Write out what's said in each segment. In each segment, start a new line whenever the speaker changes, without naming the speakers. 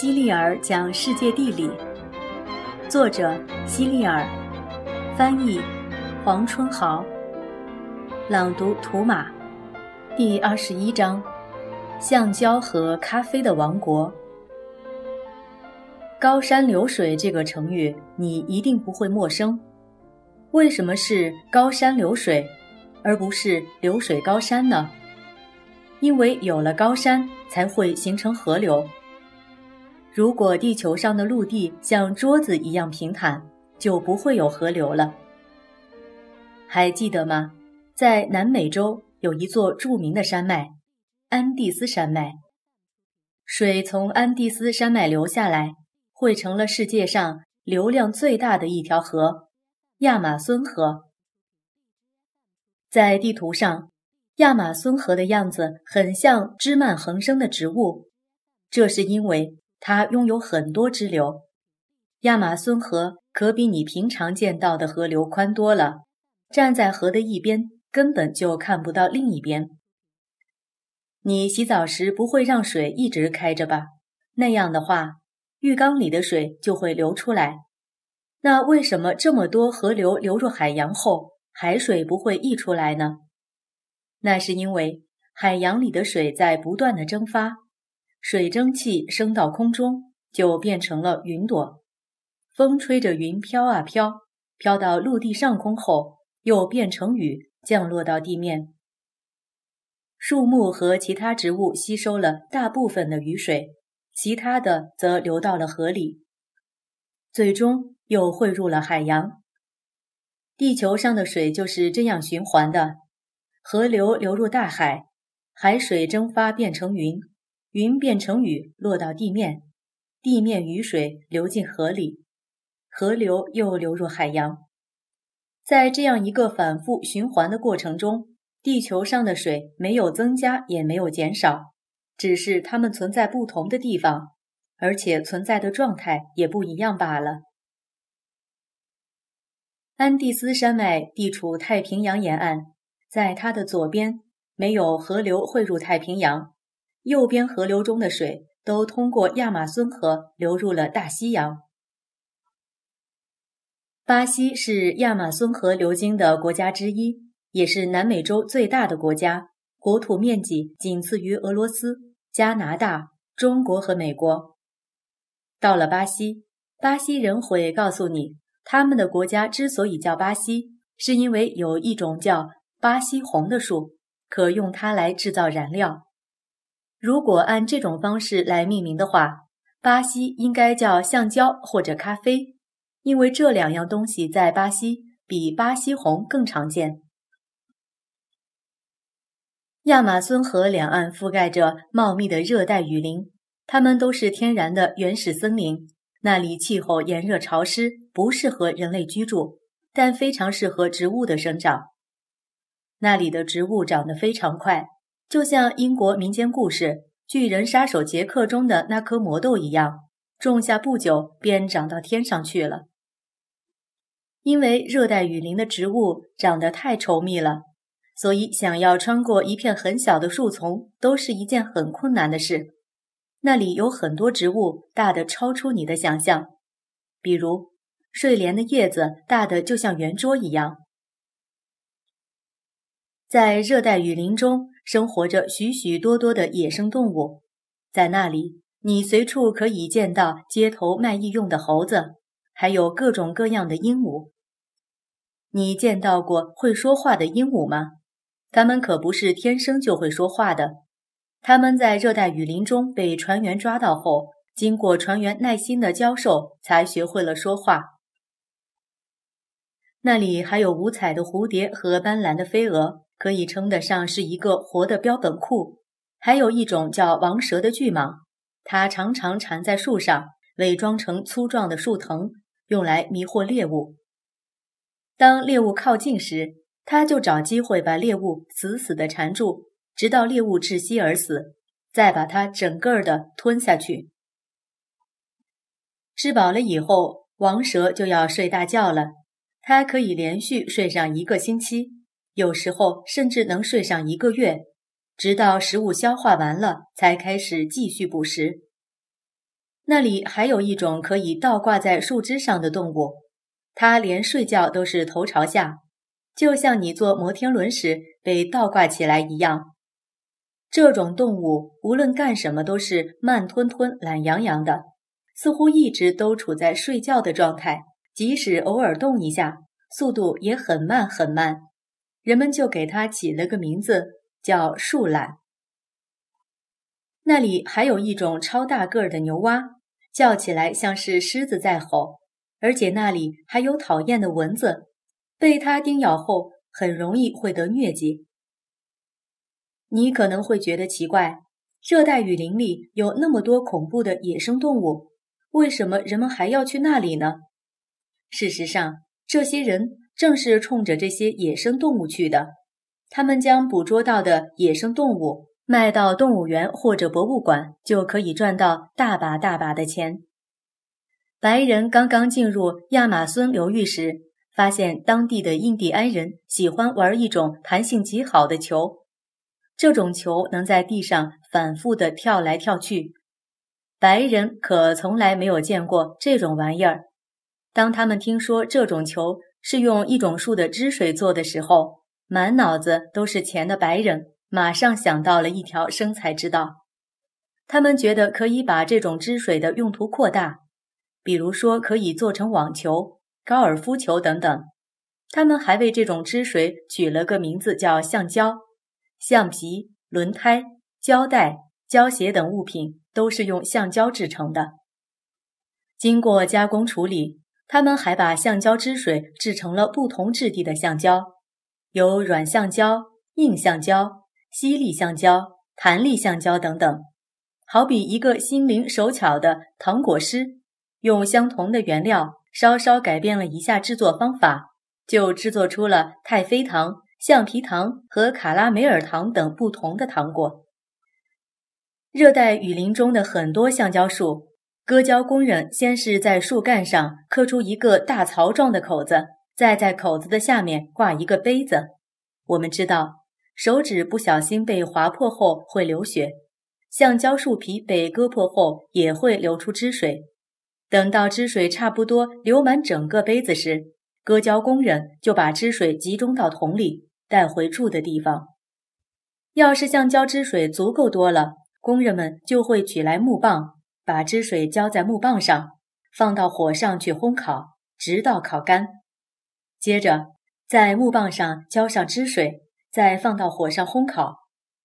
希利尔讲世界地理，作者希利尔，翻译黄春豪，朗读图马，第二十一章：橡胶和咖啡的王国。高山流水这个成语你一定不会陌生。为什么是高山流水，而不是流水高山呢？因为有了高山，才会形成河流。如果地球上的陆地像桌子一样平坦，就不会有河流了。还记得吗？在南美洲有一座著名的山脉——安第斯山脉。水从安第斯山脉流下来，汇成了世界上流量最大的一条河——亚马孙河。在地图上，亚马孙河的样子很像枝蔓横生的植物，这是因为。它拥有很多支流，亚马孙河可比你平常见到的河流宽多了。站在河的一边，根本就看不到另一边。你洗澡时不会让水一直开着吧？那样的话，浴缸里的水就会流出来。那为什么这么多河流流入海洋后，海水不会溢出来呢？那是因为海洋里的水在不断的蒸发。水蒸气升到空中，就变成了云朵。风吹着云飘啊飘，飘到陆地上空后，又变成雨，降落到地面。树木和其他植物吸收了大部分的雨水，其他的则流到了河里，最终又汇入了海洋。地球上的水就是这样循环的：河流流入大海，海水蒸发变成云。云变成雨落到地面，地面雨水流进河里，河流又流入海洋。在这样一个反复循环的过程中，地球上的水没有增加也没有减少，只是它们存在不同的地方，而且存在的状态也不一样罢了。安第斯山脉地处太平洋沿岸，在它的左边没有河流汇入太平洋。右边河流中的水都通过亚马孙河流入了大西洋。巴西是亚马孙河流经的国家之一，也是南美洲最大的国家，国土面积仅次于俄罗斯、加拿大、中国和美国。到了巴西，巴西人会告诉你，他们的国家之所以叫巴西，是因为有一种叫巴西红的树，可用它来制造燃料。如果按这种方式来命名的话，巴西应该叫橡胶或者咖啡，因为这两样东西在巴西比巴西红更常见。亚马孙河两岸覆盖着茂密的热带雨林，它们都是天然的原始森林。那里气候炎热潮湿，不适合人类居住，但非常适合植物的生长。那里的植物长得非常快。就像英国民间故事《巨人杀手杰克》中的那颗魔豆一样，种下不久便长到天上去了。因为热带雨林的植物长得太稠密了，所以想要穿过一片很小的树丛都是一件很困难的事。那里有很多植物大的超出你的想象，比如睡莲的叶子大的就像圆桌一样。在热带雨林中。生活着许许多多的野生动物，在那里，你随处可以见到街头卖艺用的猴子，还有各种各样的鹦鹉。你见到过会说话的鹦鹉吗？它们可不是天生就会说话的，它们在热带雨林中被船员抓到后，经过船员耐心的教授，才学会了说话。那里还有五彩的蝴蝶和斑斓的飞蛾。可以称得上是一个活的标本库。还有一种叫王蛇的巨蟒，它常常缠在树上，伪装成粗壮的树藤，用来迷惑猎物。当猎物靠近时，它就找机会把猎物死死地缠住，直到猎物窒息而死，再把它整个的吞下去。吃饱了以后，王蛇就要睡大觉了。它可以连续睡上一个星期。有时候甚至能睡上一个月，直到食物消化完了才开始继续捕食。那里还有一种可以倒挂在树枝上的动物，它连睡觉都是头朝下，就像你坐摩天轮时被倒挂起来一样。这种动物无论干什么都是慢吞吞、懒洋洋的，似乎一直都处在睡觉的状态，即使偶尔动一下，速度也很慢很慢。人们就给它起了个名字，叫树懒。那里还有一种超大个儿的牛蛙，叫起来像是狮子在吼，而且那里还有讨厌的蚊子，被它叮咬后很容易会得疟疾。你可能会觉得奇怪，热带雨林里有那么多恐怖的野生动物，为什么人们还要去那里呢？事实上，这些人正是冲着这些野生动物去的。他们将捕捉到的野生动物卖到动物园或者博物馆，就可以赚到大把大把的钱。白人刚刚进入亚马孙流域时，发现当地的印第安人喜欢玩一种弹性极好的球。这种球能在地上反复的跳来跳去，白人可从来没有见过这种玩意儿。当他们听说这种球是用一种树的汁水做的时候，满脑子都是钱的白人马上想到了一条生财之道。他们觉得可以把这种汁水的用途扩大，比如说可以做成网球、高尔夫球等等。他们还为这种汁水取了个名字，叫橡胶。橡皮、轮胎、胶带、胶鞋等物品都是用橡胶制成的。经过加工处理，他们还把橡胶汁水制成了不同质地的橡胶，有软橡胶、硬橡胶、吸力橡胶、弹力橡胶等等。好比一个心灵手巧的糖果师，用相同的原料，稍稍改变了一下制作方法，就制作出了太妃糖。橡皮糖和卡拉梅尔糖等不同的糖果。热带雨林中的很多橡胶树，割胶工人先是在树干上刻出一个大槽状的口子，再在口子的下面挂一个杯子。我们知道，手指不小心被划破后会流血，橡胶树皮被割破后也会流出汁水。等到汁水差不多流满整个杯子时，割胶工人就把汁水集中到桶里。带回住的地方。要是橡胶汁水足够多了，工人们就会取来木棒，把汁水浇在木棒上，放到火上去烘烤，直到烤干。接着在木棒上浇上汁水，再放到火上烘烤。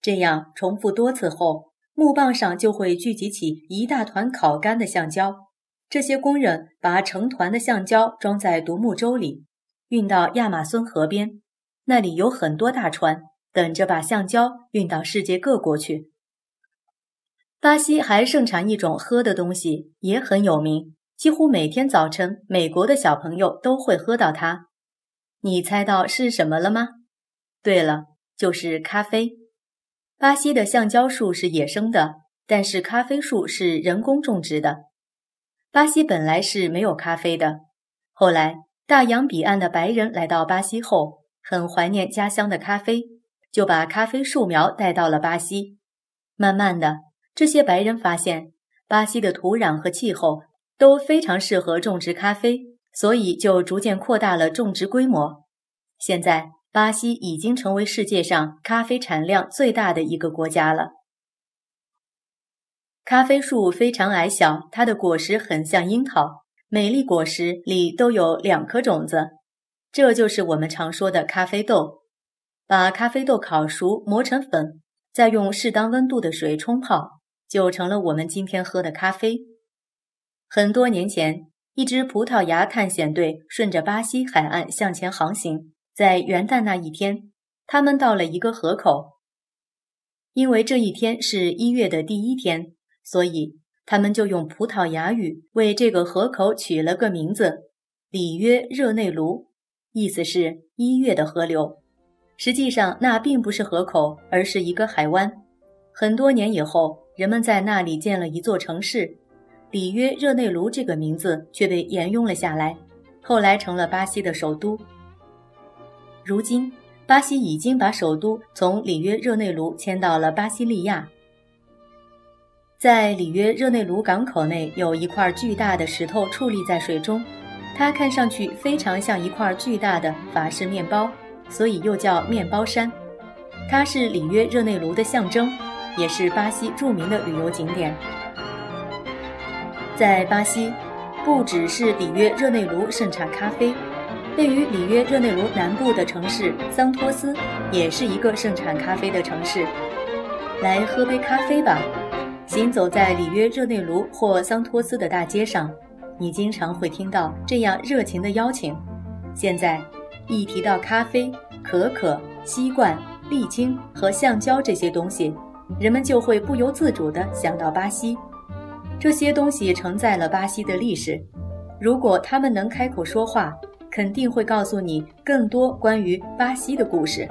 这样重复多次后，木棒上就会聚集起一大团烤干的橡胶。这些工人把成团的橡胶装在独木舟里，运到亚马孙河边。那里有很多大船，等着把橡胶运到世界各国去。巴西还盛产一种喝的东西，也很有名，几乎每天早晨，美国的小朋友都会喝到它。你猜到是什么了吗？对了，就是咖啡。巴西的橡胶树是野生的，但是咖啡树是人工种植的。巴西本来是没有咖啡的，后来大洋彼岸的白人来到巴西后。很怀念家乡的咖啡，就把咖啡树苗带到了巴西。慢慢的，这些白人发现巴西的土壤和气候都非常适合种植咖啡，所以就逐渐扩大了种植规模。现在，巴西已经成为世界上咖啡产量最大的一个国家了。咖啡树非常矮小，它的果实很像樱桃，每粒果实里都有两颗种子。这就是我们常说的咖啡豆。把咖啡豆烤熟磨成粉，再用适当温度的水冲泡，就成了我们今天喝的咖啡。很多年前，一支葡萄牙探险队顺着巴西海岸向前航行，在元旦那一天，他们到了一个河口。因为这一天是一月的第一天，所以他们就用葡萄牙语为这个河口取了个名字——里约热内卢。意思是一月的河流，实际上那并不是河口，而是一个海湾。很多年以后，人们在那里建了一座城市，里约热内卢这个名字却被沿用了下来，后来成了巴西的首都。如今，巴西已经把首都从里约热内卢迁到了巴西利亚。在里约热内卢港口内有一块巨大的石头矗立在水中，它看上去非常像一块巨大的法式面包，所以又叫面包山。它是里约热内卢的象征，也是巴西著名的旅游景点。在巴西，不只是里约热内卢盛产咖啡，位于里约热内卢南部的城市桑托斯也是一个盛产咖啡的城市。来喝杯咖啡吧。行走在里约热内卢或桑托斯的大街上，你经常会听到这样热情的邀请。现在，一提到咖啡、可可、锡罐、沥青和橡胶这些东西，人们就会不由自主的想到巴西。这些东西承载了巴西的历史。如果他们能开口说话，肯定会告诉你更多关于巴西的故事。